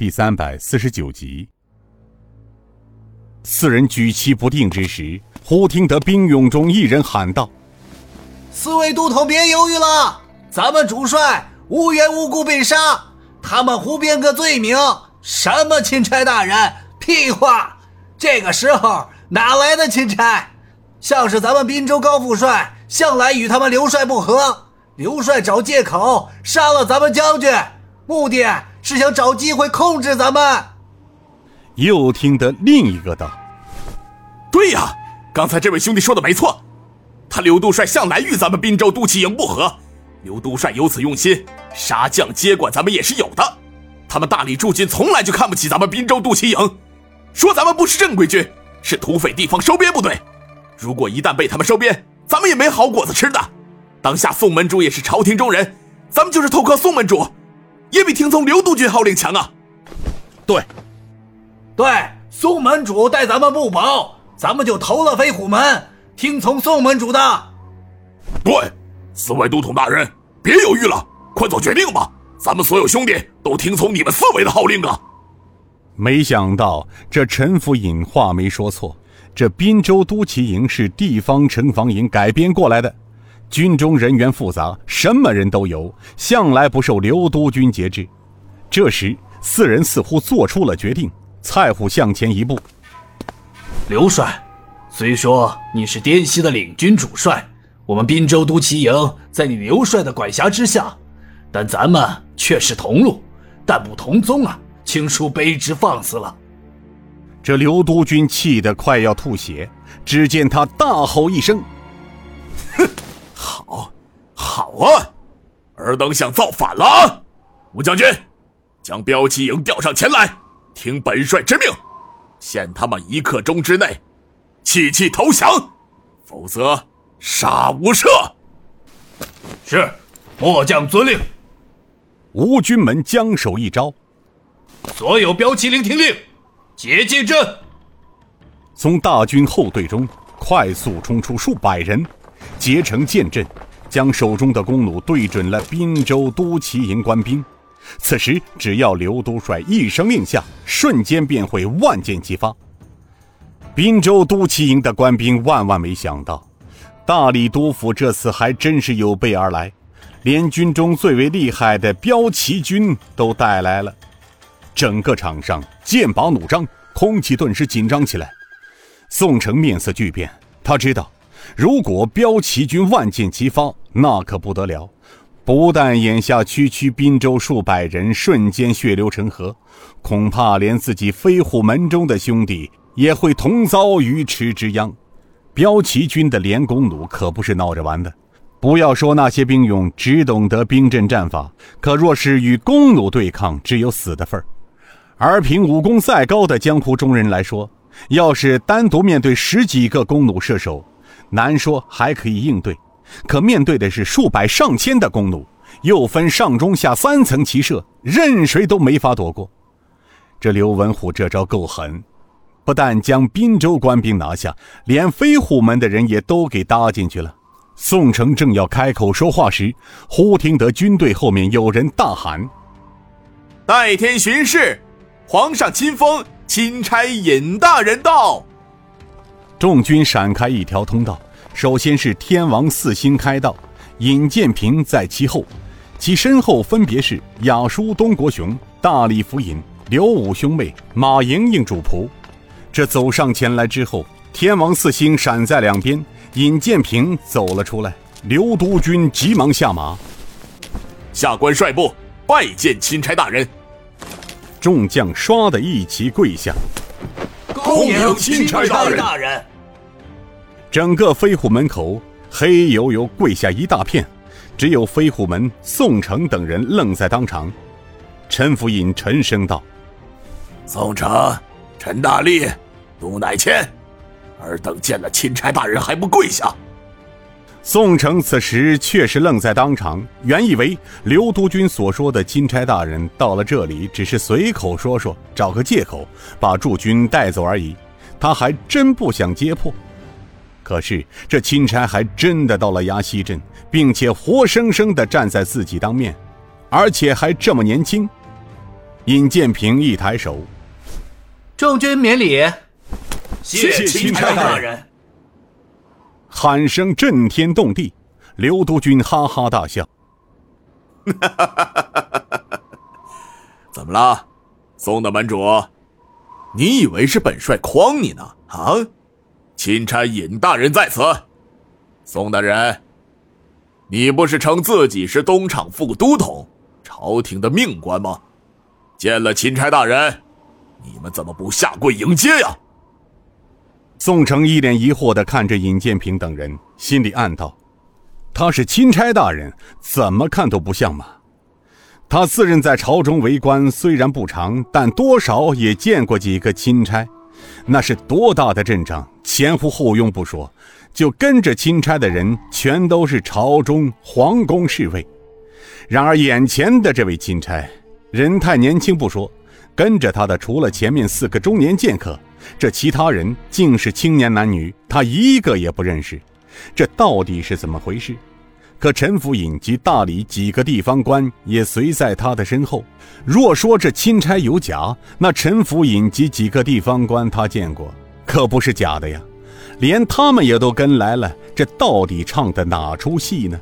第三百四十九集。四人举棋不定之时，忽听得兵勇中一人喊道：“四位都头，别犹豫了！咱们主帅无缘无故被杀，他们胡编个罪名，什么钦差大人？屁话！这个时候哪来的钦差？像是咱们滨州高副帅向来与他们刘帅不和。”刘帅找借口杀了咱们将军，目的是想找机会控制咱们。又听得另一个道：“对呀，刚才这位兄弟说的没错，他刘督帅向来与咱们滨州都骑营不和，刘督帅有此用心，杀将接管咱们也是有的。他们大理驻军从来就看不起咱们滨州都骑营，说咱们不是正规军，是土匪地方收编部队。如果一旦被他们收编，咱们也没好果子吃的。”当下宋门主也是朝廷中人，咱们就是投靠宋门主，也比听从刘督军号令强啊！对，对，宋门主待咱们不薄，咱们就投了飞虎门，听从宋门主的。对，四位都统大人，别犹豫了，快做决定吧！咱们所有兄弟都听从你们四位的号令啊！没想到这陈府尹话没说错，这滨州都旗营是地方城防营改编过来的。军中人员复杂，什么人都有，向来不受刘督军节制。这时，四人似乎做出了决定。蔡虎向前一步：“刘帅，虽说你是滇西的领军主帅，我们滨州都骑营在你刘帅的管辖之下，但咱们却是同路，但不同宗啊！请恕卑职放肆了。”这刘督军气得快要吐血，只见他大吼一声。好，啊！尔等想造反了啊？吴将军，将标旗营调上前来，听本帅之命，限他们一刻钟之内弃气投降，否则杀无赦。是，末将遵令。吴军门将手一招，所有标旗营听令，结界阵。从大军后队中快速冲出数百人。结成剑阵，将手中的弓弩对准了滨州都骑营官兵。此时，只要刘都帅一声令下，瞬间便会万箭齐发。滨州都骑营的官兵万万没想到，大理督府这次还真是有备而来，连军中最为厉害的骠骑军都带来了。整个场上剑拔弩张，空气顿时紧张起来。宋城面色巨变，他知道。如果骠骑军万箭齐发，那可不得了！不但眼下区区滨州数百人瞬间血流成河，恐怕连自己飞虎门中的兄弟也会同遭鱼池之殃。骠骑军的连弓弩可不是闹着玩的。不要说那些兵勇只懂得兵阵战法，可若是与弓弩对抗，只有死的份儿。而凭武功再高的江湖中人来说，要是单独面对十几个弓弩射手，难说还可以应对，可面对的是数百上千的弓弩，又分上中下三层齐射，任谁都没法躲过。这刘文虎这招够狠，不但将滨州官兵拿下，连飞虎门的人也都给搭进去了。宋城正要开口说话时，忽听得军队后面有人大喊：“代天巡视，皇上亲封钦差尹大人到。”众军闪开一条通道，首先是天王四星开道，尹建平在其后，其身后分别是雅叔东国雄、大理府尹刘武兄妹、马莹莹主仆。这走上前来之后，天王四星闪在两边，尹建平走了出来。刘督军急忙下马，下官率部拜见钦差大人。众将唰的一齐跪下，恭迎钦差大人。整个飞虎门口黑油油，跪下一大片，只有飞虎门宋城等人愣在当场。陈府尹沉声道：“宋城、陈大力、杜乃谦，尔等见了钦差大人还不跪下？”宋城此时确实愣在当场，原以为刘督军所说的钦差大人到了这里只是随口说说，找个借口把驻军带走而已，他还真不想揭破。可是这钦差还真的到了崖西镇，并且活生生的站在自己当面，而且还这么年轻。尹建平一抬手，众军免礼。谢钦差大人。喊声震天动地，刘督军哈哈大笑。怎么了，宋大门主？你以为是本帅诓你呢？啊！钦差尹大人在此。宋大人，你不是称自己是东厂副都统，朝廷的命官吗？见了钦差大人，你们怎么不下跪迎接呀？宋城一脸疑惑地看着尹建平等人，心里暗道：“他是钦差大人，怎么看都不像嘛。”他自认在朝中为官虽然不长，但多少也见过几个钦差，那是多大的阵仗，前呼后拥不说，就跟着钦差的人全都是朝中皇宫侍卫。然而眼前的这位钦差，人太年轻不说，跟着他的除了前面四个中年剑客。这其他人竟是青年男女，他一个也不认识，这到底是怎么回事？可陈府尹及大理几个地方官也随在他的身后。若说这钦差有假，那陈府尹及几个地方官他见过，可不是假的呀。连他们也都跟来了，这到底唱的哪出戏呢？